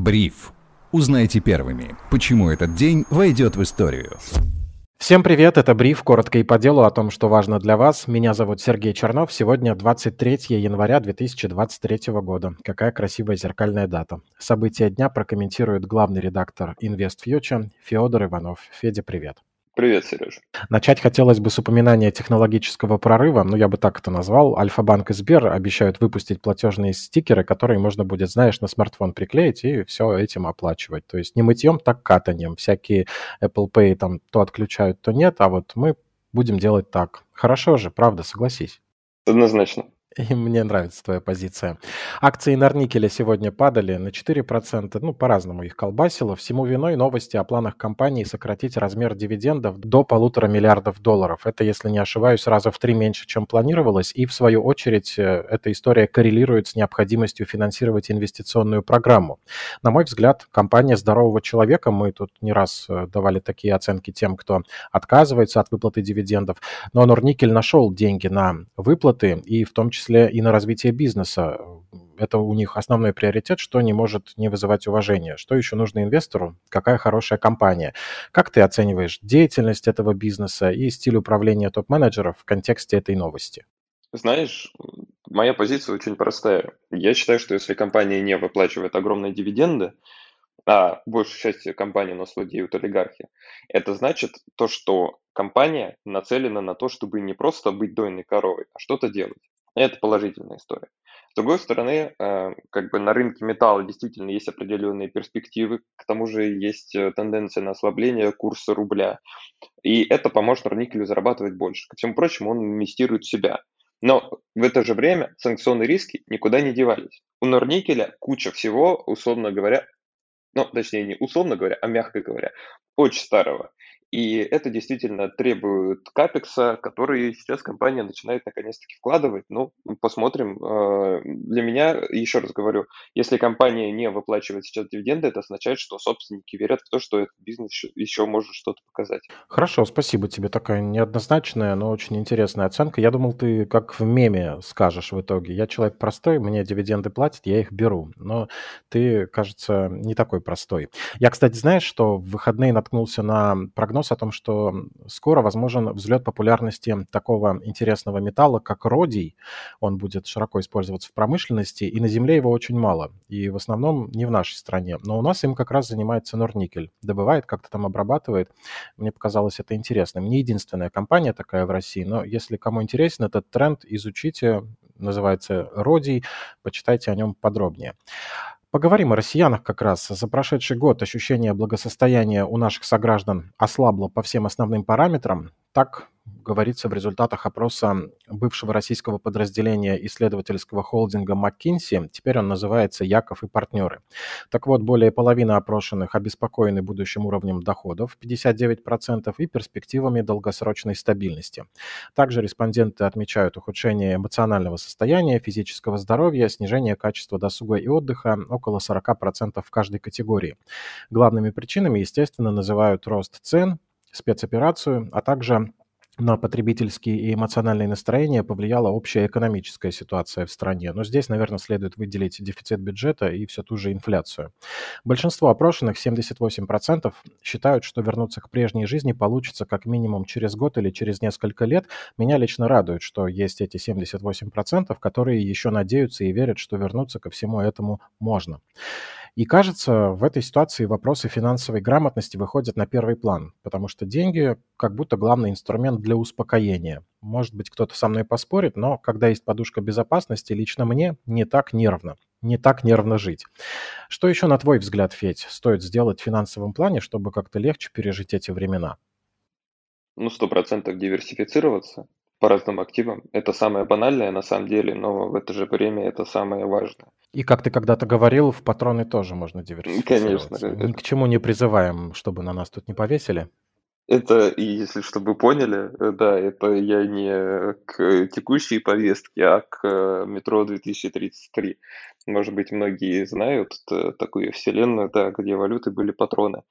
Бриф. Узнайте первыми, почему этот день войдет в историю. Всем привет, это Бриф, коротко и по делу о том, что важно для вас. Меня зовут Сергей Чернов, сегодня 23 января 2023 года. Какая красивая зеркальная дата. События дня прокомментирует главный редактор InvestFuture Федор Иванов. Федя, привет. Привет, Сереж. Начать хотелось бы с упоминания технологического прорыва, ну я бы так это назвал. Альфа-банк и Сбер обещают выпустить платежные стикеры, которые можно будет, знаешь, на смартфон приклеить и все этим оплачивать. То есть не мытьем, так катанием. Всякие Apple Pay там то отключают, то нет, а вот мы будем делать так. Хорошо же, правда, согласись. Однозначно. И мне нравится твоя позиция. Акции Норникеля сегодня падали на 4%, ну, по-разному их колбасило. Всему виной новости о планах компании сократить размер дивидендов до полутора миллиардов долларов. Это, если не ошибаюсь, раза в три меньше, чем планировалось. И, в свою очередь, э, эта история коррелирует с необходимостью финансировать инвестиционную программу. На мой взгляд, компания здорового человека, мы тут не раз э, давали такие оценки тем, кто отказывается от выплаты дивидендов, но Норникель нашел деньги на выплаты, и в том числе числе и на развитие бизнеса. Это у них основной приоритет, что не может не вызывать уважения. Что еще нужно инвестору? Какая хорошая компания? Как ты оцениваешь деятельность этого бизнеса и стиль управления топ-менеджеров в контексте этой новости? Знаешь, моя позиция очень простая. Я считаю, что если компания не выплачивает огромные дивиденды, а большую часть компании нас владеют олигархи, это значит то, что компания нацелена на то, чтобы не просто быть дойной коровой, а что-то делать. Это положительная история. С другой стороны, э, как бы на рынке металла действительно есть определенные перспективы, к тому же есть э, тенденция на ослабление курса рубля, и это поможет Норникелю зарабатывать больше. Ко всему прочему, он инвестирует в себя. Но в это же время санкционные риски никуда не девались. У Норникеля куча всего, условно говоря, ну, точнее, не условно говоря, а мягко говоря, очень старого. И это действительно требует капекса, который сейчас компания начинает наконец-таки вкладывать. Ну, посмотрим. Э, для меня, еще раз говорю, если компания не выплачивает сейчас дивиденды, это означает, что собственники верят в то, что этот бизнес еще может что-то показать. Хорошо, спасибо тебе. Такая неоднозначная, но очень интересная оценка. Я думал, ты как в меме скажешь в итоге. Я человек простой, мне дивиденды платят, я их беру. Но ты, кажется, не такой простой. Я, кстати, знаешь, что в выходные наткнулся на прогноз прогноз о том, что скоро возможен взлет популярности такого интересного металла, как родий. Он будет широко использоваться в промышленности, и на Земле его очень мало. И в основном не в нашей стране. Но у нас им как раз занимается Норникель. Добывает, как-то там обрабатывает. Мне показалось это интересным. Не единственная компания такая в России, но если кому интересен этот тренд, изучите. Называется Родий. Почитайте о нем подробнее. Поговорим о россиянах как раз. За прошедший год ощущение благосостояния у наших сограждан ослабло по всем основным параметрам. Так говорится в результатах опроса бывшего российского подразделения исследовательского холдинга McKinsey. Теперь он называется «Яков и партнеры». Так вот, более половины опрошенных обеспокоены будущим уровнем доходов, 59%, и перспективами долгосрочной стабильности. Также респонденты отмечают ухудшение эмоционального состояния, физического здоровья, снижение качества досуга и отдыха около 40% в каждой категории. Главными причинами, естественно, называют рост цен, спецоперацию, а также на потребительские и эмоциональные настроения повлияла общая экономическая ситуация в стране. Но здесь, наверное, следует выделить дефицит бюджета и всю ту же инфляцию. Большинство опрошенных, 78%, считают, что вернуться к прежней жизни получится как минимум через год или через несколько лет. Меня лично радует, что есть эти 78%, которые еще надеются и верят, что вернуться ко всему этому можно. И кажется, в этой ситуации вопросы финансовой грамотности выходят на первый план, потому что деньги как будто главный инструмент для успокоения. Может быть, кто-то со мной поспорит, но когда есть подушка безопасности, лично мне не так нервно, не так нервно жить. Что еще, на твой взгляд, Федь, стоит сделать в финансовом плане, чтобы как-то легче пережить эти времена? Ну, сто процентов диверсифицироваться по разным активам. Это самое банальное на самом деле, но в это же время это самое важное. И как ты когда-то говорил, в патроны тоже можно диверсифицироваться. Конечно. Ни к чему не призываем, чтобы на нас тут не повесили. Это, если чтобы поняли, э, да, это я не к текущей повестке, а к э, метро 2033. Может быть, многие знают такую вселенную, да, где валюты были патроны.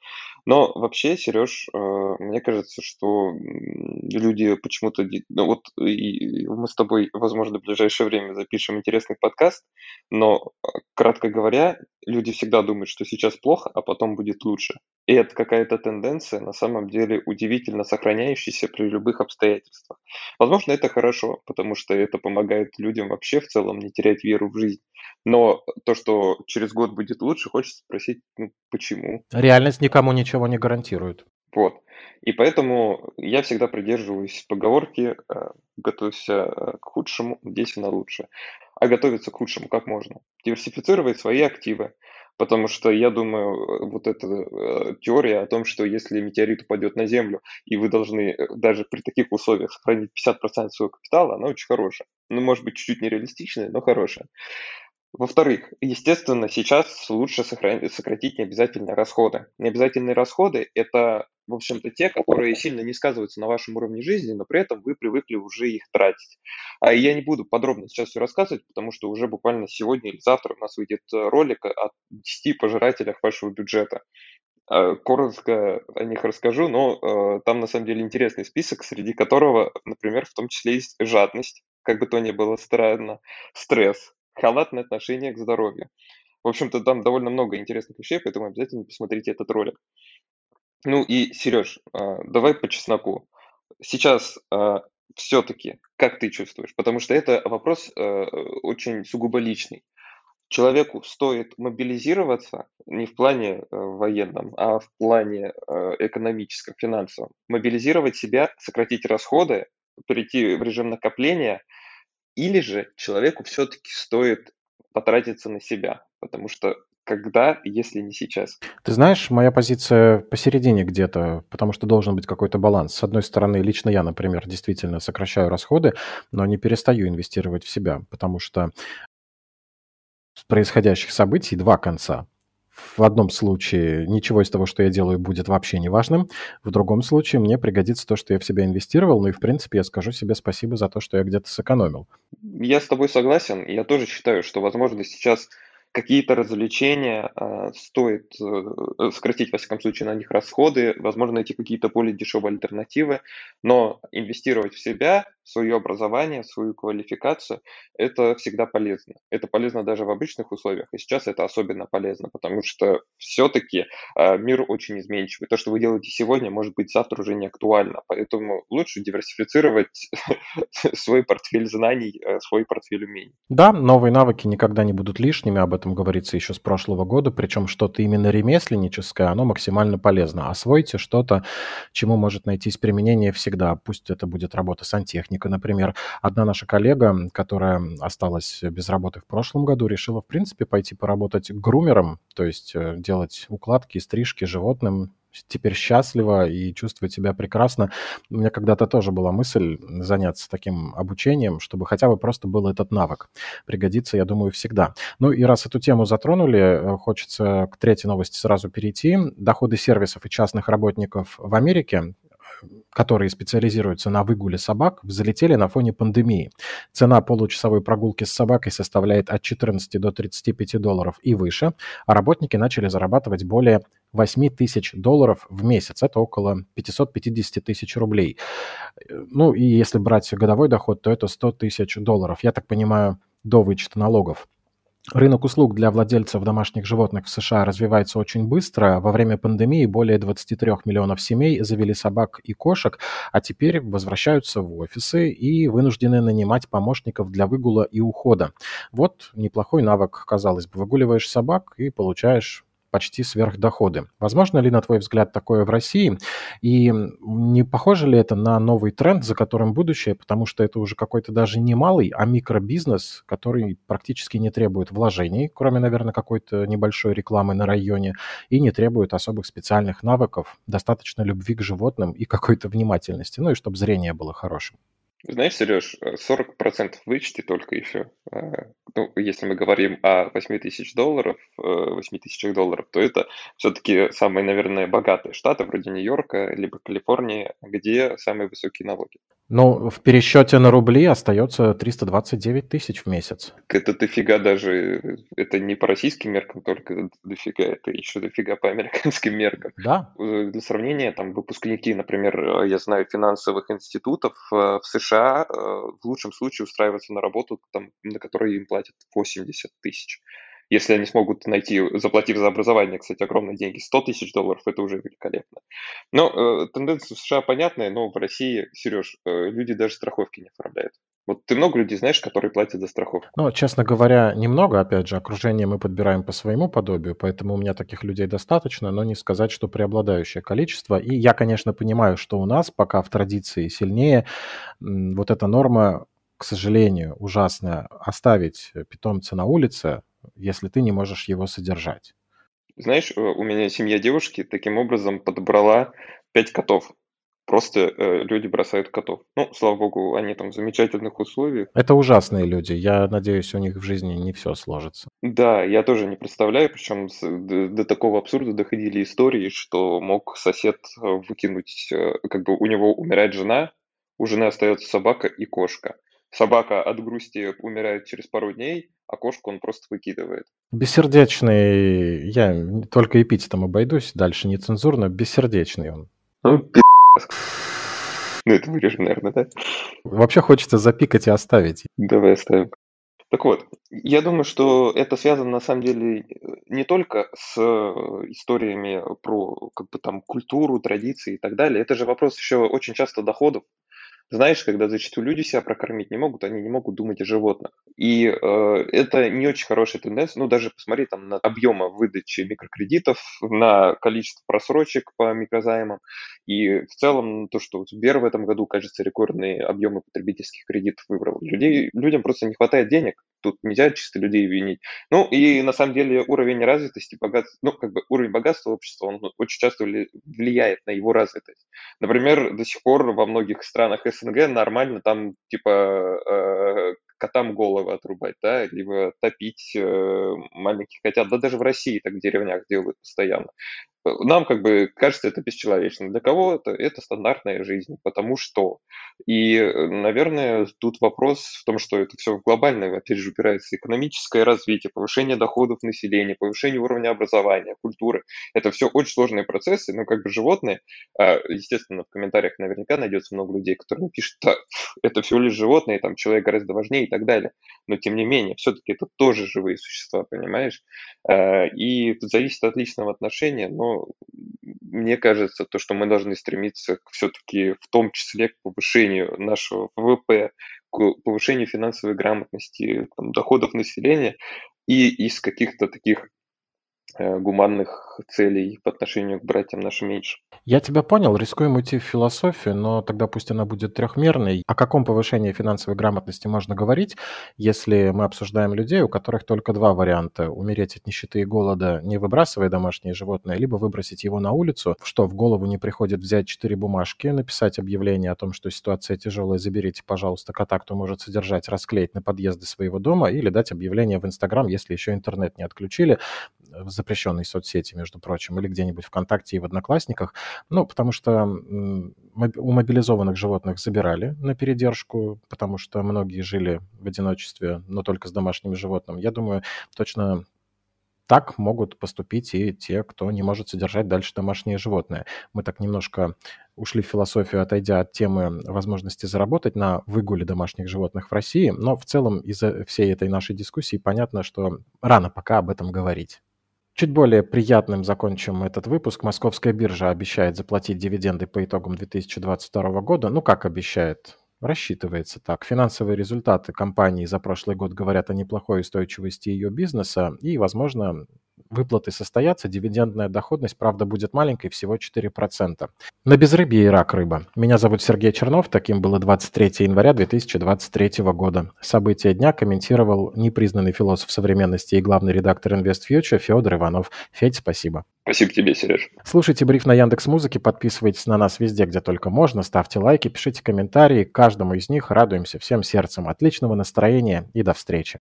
Но вообще, Сереж, э, мне кажется, что люди почему-то... Ну вот и мы с тобой, возможно, в ближайшее время запишем интересный подкаст, но кратко говоря, люди всегда думают, что сейчас плохо, а потом будет лучше. И это какая-то тенденция, на самом деле, удивительно сохраняющаяся при любых обстоятельствах. Возможно, это хорошо, потому что это помогает людям вообще в целом не терять веру в жизнь. Но то, что через год будет лучше, хочется спросить, ну, почему? Реальность никому ничего не гарантирует. Вот. И поэтому я всегда придерживаюсь поговорки э, «готовься э, к худшему, надейся на лучшее». А готовиться к худшему как можно? Диверсифицировать свои активы, потому что я думаю, э, вот эта теория о том, что если метеорит упадет на Землю, и вы должны даже при таких условиях сохранить 50% своего капитала, она очень хорошая. Ну, может быть, чуть-чуть нереалистичная, но хорошая. Во-вторых, естественно, сейчас лучше сократить необязательные расходы. Необязательные расходы – это, в общем-то, те, которые сильно не сказываются на вашем уровне жизни, но при этом вы привыкли уже их тратить. А я не буду подробно сейчас все рассказывать, потому что уже буквально сегодня или завтра у нас выйдет ролик о 10 пожирателях вашего бюджета. А, коротко о них расскажу, но э, там на самом деле интересный список, среди которого, например, в том числе есть жадность, как бы то ни было странно, стресс, халатное отношение к здоровью. В общем-то, там довольно много интересных вещей, поэтому обязательно посмотрите этот ролик. Ну и, Сереж, а, давай по чесноку. Сейчас а, все-таки, как ты чувствуешь? Потому что это вопрос а, очень сугубо личный. Человеку стоит мобилизироваться не в плане военном, а в плане экономическом, финансовом. Мобилизировать себя, сократить расходы, перейти в режим накопления – или же человеку все-таки стоит потратиться на себя, потому что когда, если не сейчас? Ты знаешь, моя позиция посередине где-то, потому что должен быть какой-то баланс. С одной стороны, лично я, например, действительно сокращаю расходы, но не перестаю инвестировать в себя, потому что происходящих событий два конца. В одном случае ничего из того, что я делаю, будет вообще неважным. В другом случае мне пригодится то, что я в себя инвестировал. Ну и, в принципе, я скажу себе спасибо за то, что я где-то сэкономил. Я с тобой согласен. Я тоже считаю, что, возможно, сейчас какие-то развлечения э, стоит э, сократить, во всяком случае, на них расходы, возможно, найти какие-то более дешевые альтернативы, но инвестировать в себя, свое образование, свою квалификацию, это всегда полезно. Это полезно даже в обычных условиях, и сейчас это особенно полезно, потому что все-таки э, мир очень изменчивый. То, что вы делаете сегодня, может быть, завтра уже не актуально, поэтому лучше диверсифицировать свой портфель знаний, э, свой портфель умений. Да, новые навыки никогда не будут лишними, об этом говорится еще с прошлого года, причем что-то именно ремесленническое, оно максимально полезно. Освойте что-то, чему может найтись применение всегда. Пусть это будет работа сантехника, например. Одна наша коллега, которая осталась без работы в прошлом году, решила, в принципе, пойти поработать грумером, то есть э, делать укладки, стрижки животным, теперь счастлива и чувствует себя прекрасно. У меня когда-то тоже была мысль заняться таким обучением, чтобы хотя бы просто был этот навык. Пригодится, я думаю, всегда. Ну и раз эту тему затронули, э, хочется к третьей новости сразу перейти. Доходы сервисов и частных работников в Америке которые специализируются на выгуле собак, взлетели на фоне пандемии. Цена получасовой прогулки с собакой составляет от 14 до 35 долларов и выше, а работники начали зарабатывать более 8 тысяч долларов в месяц. Это около 550 тысяч рублей. Ну и если брать годовой доход, то это 100 тысяч долларов. Я так понимаю, до вычета налогов. Рынок услуг для владельцев домашних животных в США развивается очень быстро. Во время пандемии более 23 миллионов семей завели собак и кошек, а теперь возвращаются в офисы и вынуждены нанимать помощников для выгула и ухода. Вот неплохой навык, казалось бы. Выгуливаешь собак и получаешь почти сверхдоходы. Возможно ли, на твой взгляд, такое в России? И не похоже ли это на новый тренд, за которым будущее, потому что это уже какой-то даже не малый, а микробизнес, который практически не требует вложений, кроме, наверное, какой-то небольшой рекламы на районе, и не требует особых специальных навыков, достаточно любви к животным и какой-то внимательности, ну и чтобы зрение было хорошим. Знаешь, Сереж, 40% вычти только все. А, ну, если мы говорим о 8 тысяч долларов, 8 э, тысячах долларов, то это все-таки самые, наверное, богатые штаты, вроде Нью-Йорка, либо Калифорнии, где самые высокие налоги. Ну, в пересчете на рубли остается 329 тысяч в месяц. Это дофига даже, это не по российским меркам только дофига, это еще дофига по американским меркам. Да. Э, для сравнения, там выпускники, например, я знаю, финансовых институтов э, в США в лучшем случае устраиваются на работу, там, на которой им платят 80 тысяч. Если они смогут найти, заплатив за образование, кстати, огромные деньги, 100 тысяч долларов, это уже великолепно. Но э, тенденция в США понятная, но в России, Сереж, э, люди даже страховки не оформляют. Вот ты много людей знаешь, которые платят за страховку? Ну, честно говоря, немного, опять же, окружение мы подбираем по своему подобию, поэтому у меня таких людей достаточно, но не сказать, что преобладающее количество. И я, конечно, понимаю, что у нас пока в традиции сильнее вот эта норма, к сожалению, ужасная, оставить питомца на улице, если ты не можешь его содержать. Знаешь, э, у меня семья девушки таким образом подобрала пять котов просто э, люди бросают котов. Ну, слава богу, они там в замечательных условиях. Это ужасные люди. Я надеюсь, у них в жизни не все сложится. Да, я тоже не представляю, причем с, до, до такого абсурда доходили истории, что мог сосед э, выкинуть, э, как бы у него умирает жена, у жены остается собака и кошка. Собака от грусти умирает через пару дней, а кошку он просто выкидывает. Бессердечный, я только эпитетом обойдусь, дальше нецензурно, бессердечный он. Ну, ну, это вырежем, наверное, да? Вообще хочется запикать и оставить. Давай оставим. Так вот, я думаю, что это связано на самом деле не только с историями про как бы там культуру, традиции и так далее. Это же вопрос еще очень часто доходов. Знаешь, когда зачастую люди себя прокормить не могут, они не могут думать о животных. И э, это не очень хорошая тенденция. Ну, даже посмотри там на объемы выдачи микрокредитов, на количество просрочек по микрозаймам. И в целом то, что Сбер в этом году, кажется, рекордные объемы потребительских кредитов выбрал. Людей, людям просто не хватает денег. Тут нельзя чисто людей винить. Ну, и на самом деле уровень развитости, богатства, ну, как бы уровень богатства общества, он очень часто влияет на его развитость. Например, до сих пор во многих странах СНГ нормально там, типа, э, котам головы отрубать, да, либо топить э, маленьких котят. Да даже в России так в деревнях делают постоянно нам как бы кажется это бесчеловечно. Для кого это, стандартная жизнь, потому что. И, э, наверное, тут вопрос в том, что это все глобальное, опять же, упирается экономическое развитие, повышение доходов населения, повышение уровня образования, культуры. Это все очень сложные процессы, но как бы животные, а, естественно, в комментариях наверняка найдется много людей, которые напишут, да, это всего лишь животные, там человек гораздо важнее и так далее. Но тем не менее, все-таки это тоже живые существа, понимаешь? А, и это зависит от личного отношения, но мне кажется, то, что мы должны стремиться все-таки в том числе к повышению нашего ВВП, к повышению финансовой грамотности, там, доходов населения и из каких-то таких гуманных целей по отношению к братьям нашим меньше. Я тебя понял, рискуем уйти в философию, но тогда пусть она будет трехмерной. О каком повышении финансовой грамотности можно говорить, если мы обсуждаем людей, у которых только два варианта. Умереть от нищеты и голода, не выбрасывая домашнее животное, либо выбросить его на улицу, что в голову не приходит взять четыре бумажки, написать объявление о том, что ситуация тяжелая, заберите, пожалуйста, кота, кто может содержать, расклеить на подъезды своего дома или дать объявление в Инстаграм, если еще интернет не отключили, в запрещенной соцсети, между прочим, или где-нибудь ВКонтакте и в Одноклассниках. Ну, потому что у мобилизованных животных забирали на передержку, потому что многие жили в одиночестве, но только с домашними животными. Я думаю, точно так могут поступить и те, кто не может содержать дальше домашнее животное. Мы так немножко ушли в философию, отойдя от темы возможности заработать на выгуле домашних животных в России, но в целом из-за всей этой нашей дискуссии понятно, что рано пока об этом говорить. Чуть более приятным закончим этот выпуск. Московская биржа обещает заплатить дивиденды по итогам 2022 года. Ну, как обещает? Рассчитывается так. Финансовые результаты компании за прошлый год говорят о неплохой устойчивости ее бизнеса и, возможно, выплаты состоятся, дивидендная доходность, правда, будет маленькой, всего 4%. На безрыбье и рак рыба. Меня зовут Сергей Чернов, таким было 23 января 2023 года. События дня комментировал непризнанный философ современности и главный редактор InvestFuture Федор Иванов. Федь, спасибо. Спасибо тебе, Сереж. Слушайте бриф на Яндекс Музыке, подписывайтесь на нас везде, где только можно, ставьте лайки, пишите комментарии. Каждому из них радуемся всем сердцем. Отличного настроения и до встречи.